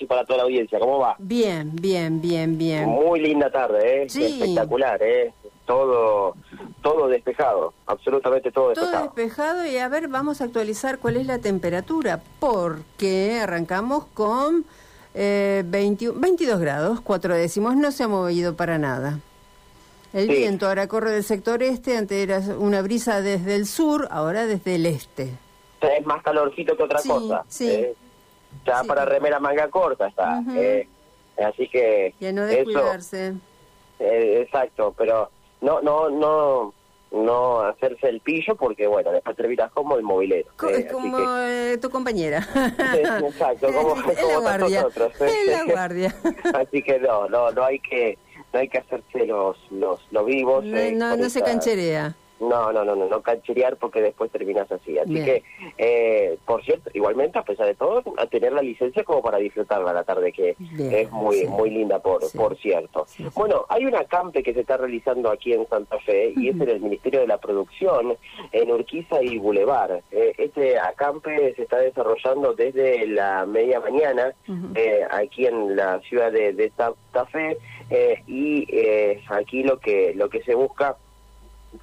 y para toda la audiencia. ¿Cómo va? Bien, bien, bien, bien. Muy linda tarde, ¿eh? Sí. Espectacular, ¿eh? Todo, todo despejado, absolutamente todo Todo despejado. despejado y a ver, vamos a actualizar cuál es la temperatura, porque arrancamos con eh, 21 22 grados, cuatro décimos, no se ha movido para nada. El Sí. viento ahora corre del sector este, antes era una brisa desde el sur, ahora desde el este. Es más calorcito que otra Sí, cosa. sí. ¿eh? Ya Sí. para remera manga corta está. ¿eh? Así que Ya no eso, descuidarse. eh, exacto, pero no, no, no, no hacerse el pillo porque bueno, después terminas como el movilero. ¿eh? como que- eh, tu compañera. Exacto, como- como guardia. otros, ¿eh? En la guardia. Así que no, no, no hay que, no hay que hacerse los, los, los vivos. No, eh, no, se cancherea. No, no, no, no, no cancherear porque después terminas así. Así Bien. que, eh, por cierto, igualmente, a pesar de todo, a tener la licencia como para disfrutarla la tarde, que Bien, es muy sí. muy linda, por Sí. por cierto. Sí. Bueno, hay un acampe que se está realizando aquí en Santa Fe y es en el Ministerio de la Producción, en Urquiza y Boulevard. Eh, este acampe se está desarrollando desde la media mañana eh, aquí en la ciudad de, de Santa Fe eh, y eh, aquí lo que lo que se busca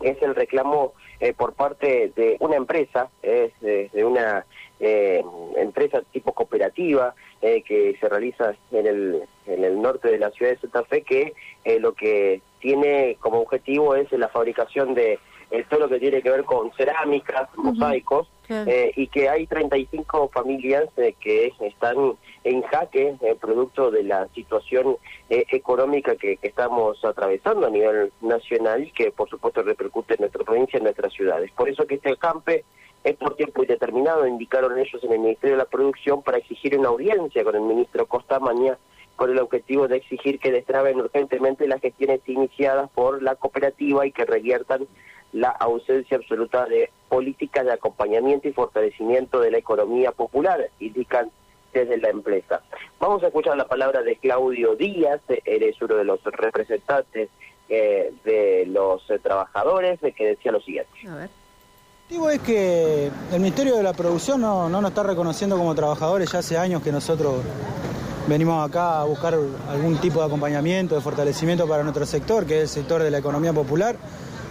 es el reclamo eh, por parte de una empresa, es de, de una eh, empresa tipo cooperativa eh, que se realiza en el, en el norte de la ciudad de Santa Fe, que eh, lo que tiene como objetivo es la fabricación de eh, todo lo que tiene que ver con cerámicas, mosaicos, Eh, y que hay 35 familias eh, que están en jaque eh, producto de la situación eh, económica que, estamos atravesando a nivel nacional y que por supuesto repercute en nuestra provincia en nuestras ciudades. Por eso que este acampe es por tiempo indeterminado, indicaron ellos en el Ministerio de la Producción para exigir una audiencia con el ministro Costa con el objetivo de exigir que destraben urgentemente las gestiones iniciadas por la cooperativa y que reviertan la ausencia absoluta de políticas de acompañamiento y fortalecimiento de la economía popular, indican desde la empresa. Vamos a escuchar la palabra de Claudio Díaz, él es uno de los representantes eh, de los eh, trabajadores, de que decía lo siguiente. A ver. El motivo es que el Ministerio de la Producción no, no nos está reconociendo como trabajadores, ya hace años que nosotros venimos acá a buscar algún tipo de acompañamiento, de fortalecimiento para nuestro sector, que es el sector de la economía popular.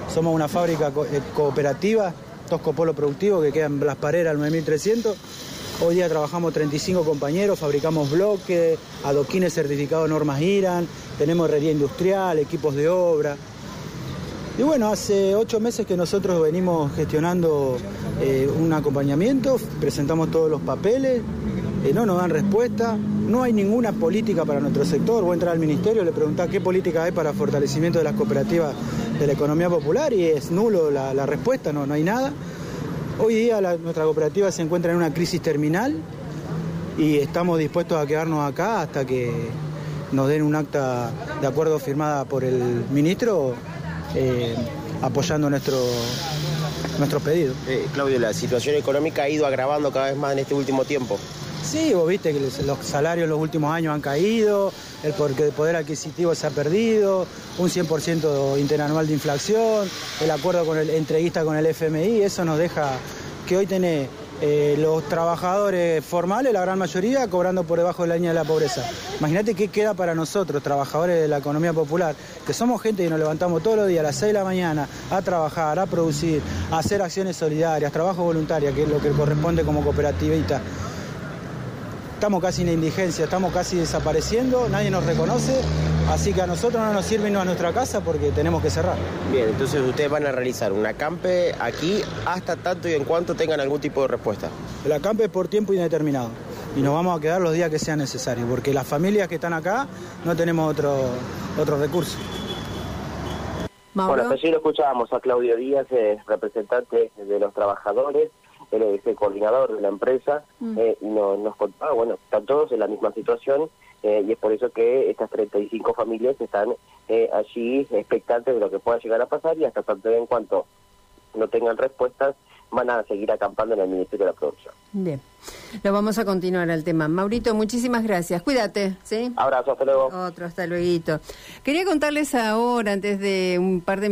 Somos una fábrica eh, cooperativa, Tosco Polo Productivo, que queda en Blas Parera, al 9300. Hoy día trabajamos 35 compañeros, fabricamos bloques, adoquines certificados normas IRAN, tenemos herrería industrial, equipos de obra. Y bueno, hace ocho meses que nosotros venimos gestionando eh, un acompañamiento, presentamos todos los papeles, eh, no nos dan respuesta, no hay ninguna política para nuestro sector. Vos entrar al ministerio, le preguntás qué política hay para fortalecimiento de las cooperativas de la economía popular y es nulo la, respuesta, no, no hay nada. Hoy día nuestra cooperativa se encuentra en una crisis terminal y estamos dispuestos a quedarnos acá hasta que nos den un acta de acuerdo firmada por el ministro eh, apoyando nuestro, nuestro pedido. Eh, Claudio, la situación económica ha ido agravando cada vez más en este último tiempo. Sí, vos viste que los salarios en los últimos años han caído, el poder adquisitivo se ha perdido, un 100% interanual de inflación, el acuerdo con el entreguista con el FMI, eso nos deja que hoy tenés eh, los trabajadores formales, la gran mayoría, cobrando por debajo de la línea de la pobreza. Imagínate qué queda para nosotros, trabajadores de la economía popular, que somos gente que nos levantamos todos los días a las 6 de la mañana a trabajar, a producir, a hacer acciones solidarias, trabajo voluntario, que es lo que corresponde como cooperativista estamos casi en la indigencia, estamos casi desapareciendo, nadie nos reconoce, así que a nosotros no nos sirve irnos a nuestra casa porque tenemos que cerrar. Bien, entonces ustedes van a realizar un acampe aquí hasta tanto y en cuanto tengan algún tipo de respuesta. El acampe es por tiempo indeterminado y nos vamos a quedar los días que sean necesarios, porque las familias que están acá no tenemos otro, otro recurso. Mauro. Bueno, allí lo escuchábamos a Claudio Díaz, eh, representante de los trabajadores, él es el coordinador de la empresa, Mm. eh, y no- nos contaba, bueno, están todos en la misma situación eh, y es por eso que estas 35 familias están eh, allí expectantes de lo que pueda llegar a pasar y hasta tanto en cuanto no tengan respuestas van a seguir acampando en el Ministerio de la Producción. Bien. Lo vamos a continuar al tema. Maurito, muchísimas gracias. Cuídate, ¿sí? Abrazo, hasta luego. Otro, hasta luego. Quería contarles ahora, antes de un par de